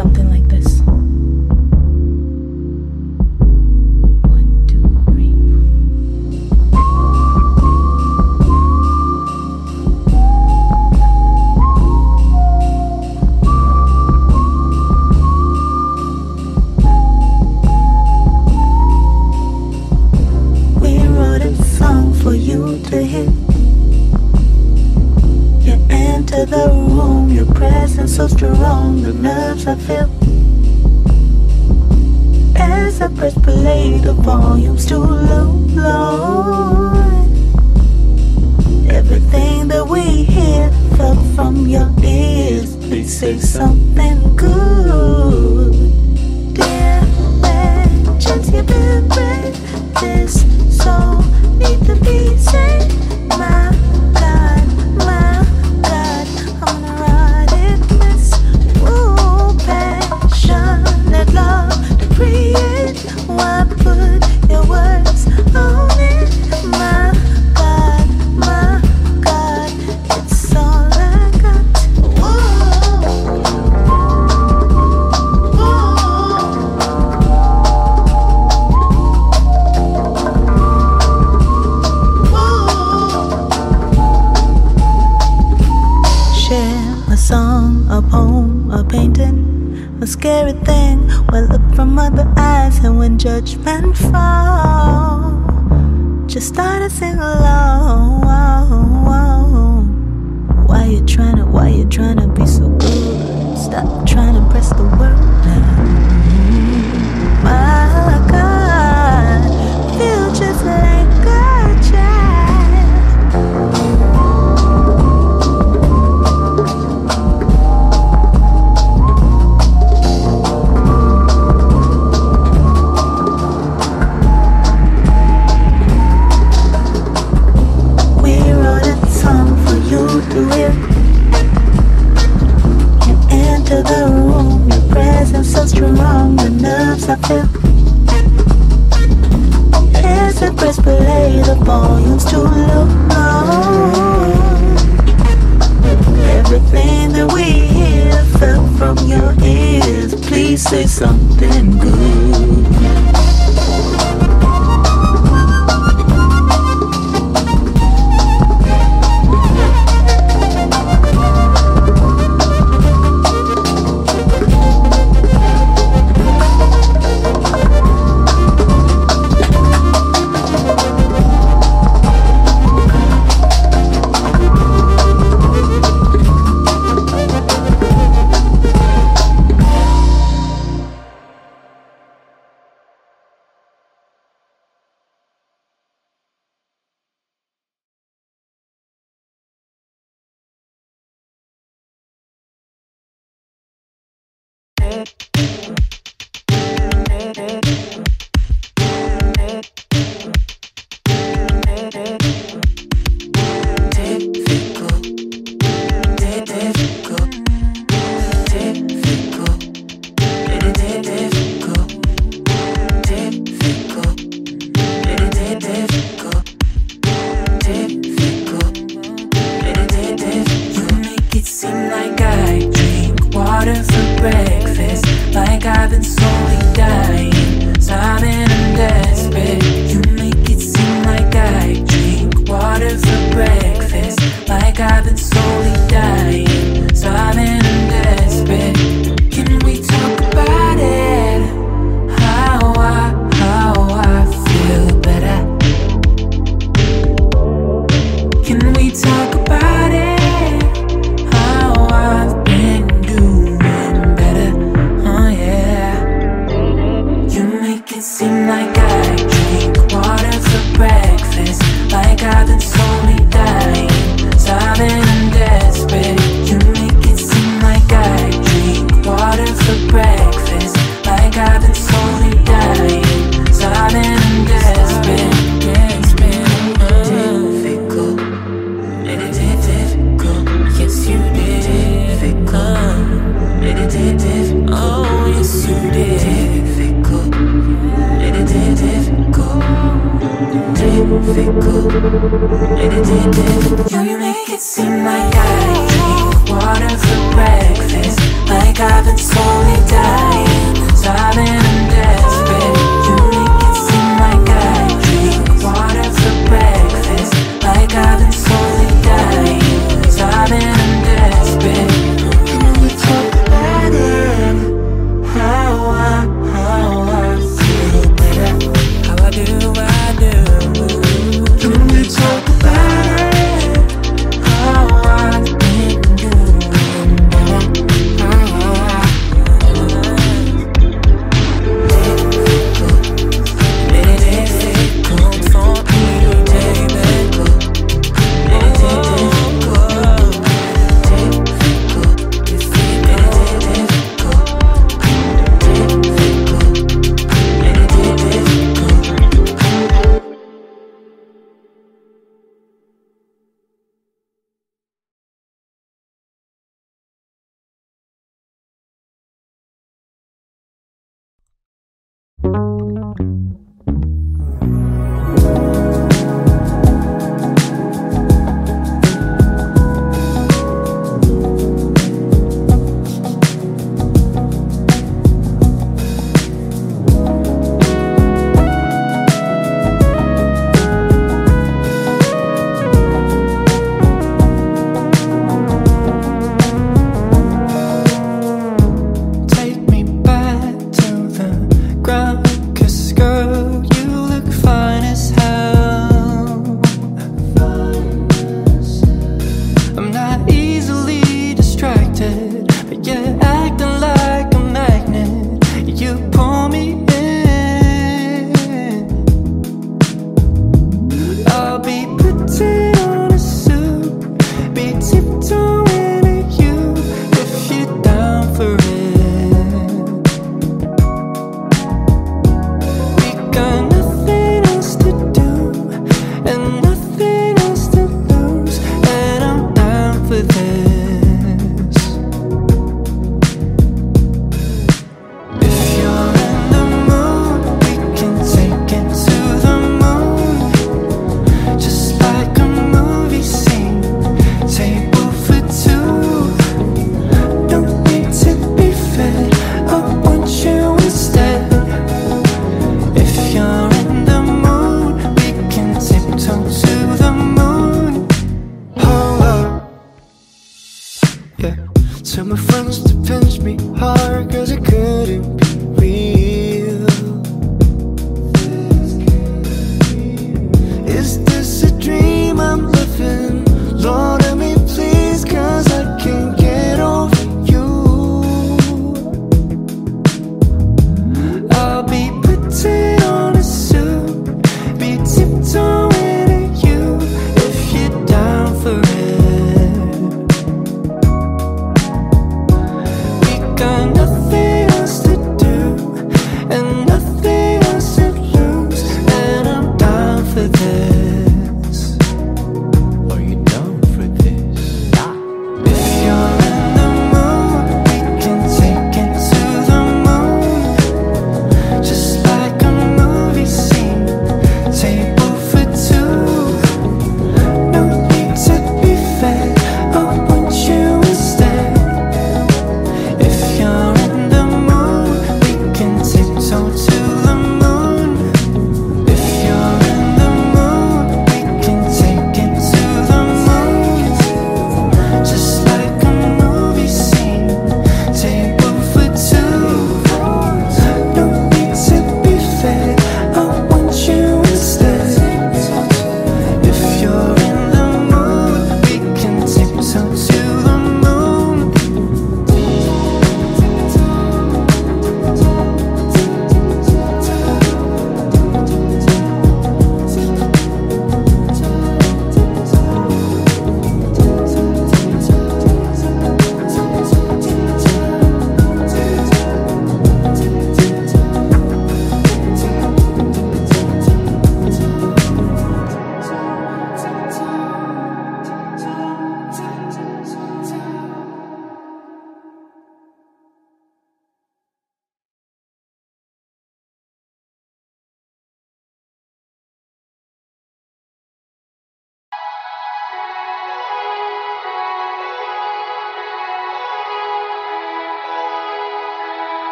something into the room Your presence so strong, the nerves I feel As I press play, the volume's too low, Lord. Everything that we hear fell from your ears They say something good. Dear legends, you've been This soul need to be saved. song, a poem, a painting, a scary thing. Well, look from other eyes, and when judgment falls, just start to sing along. Why you trying to, why you trying to be so good? Stop trying to press the world down. say something good. you yeah. Tell my friends to pinch me hard Cause I couldn't be real.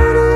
out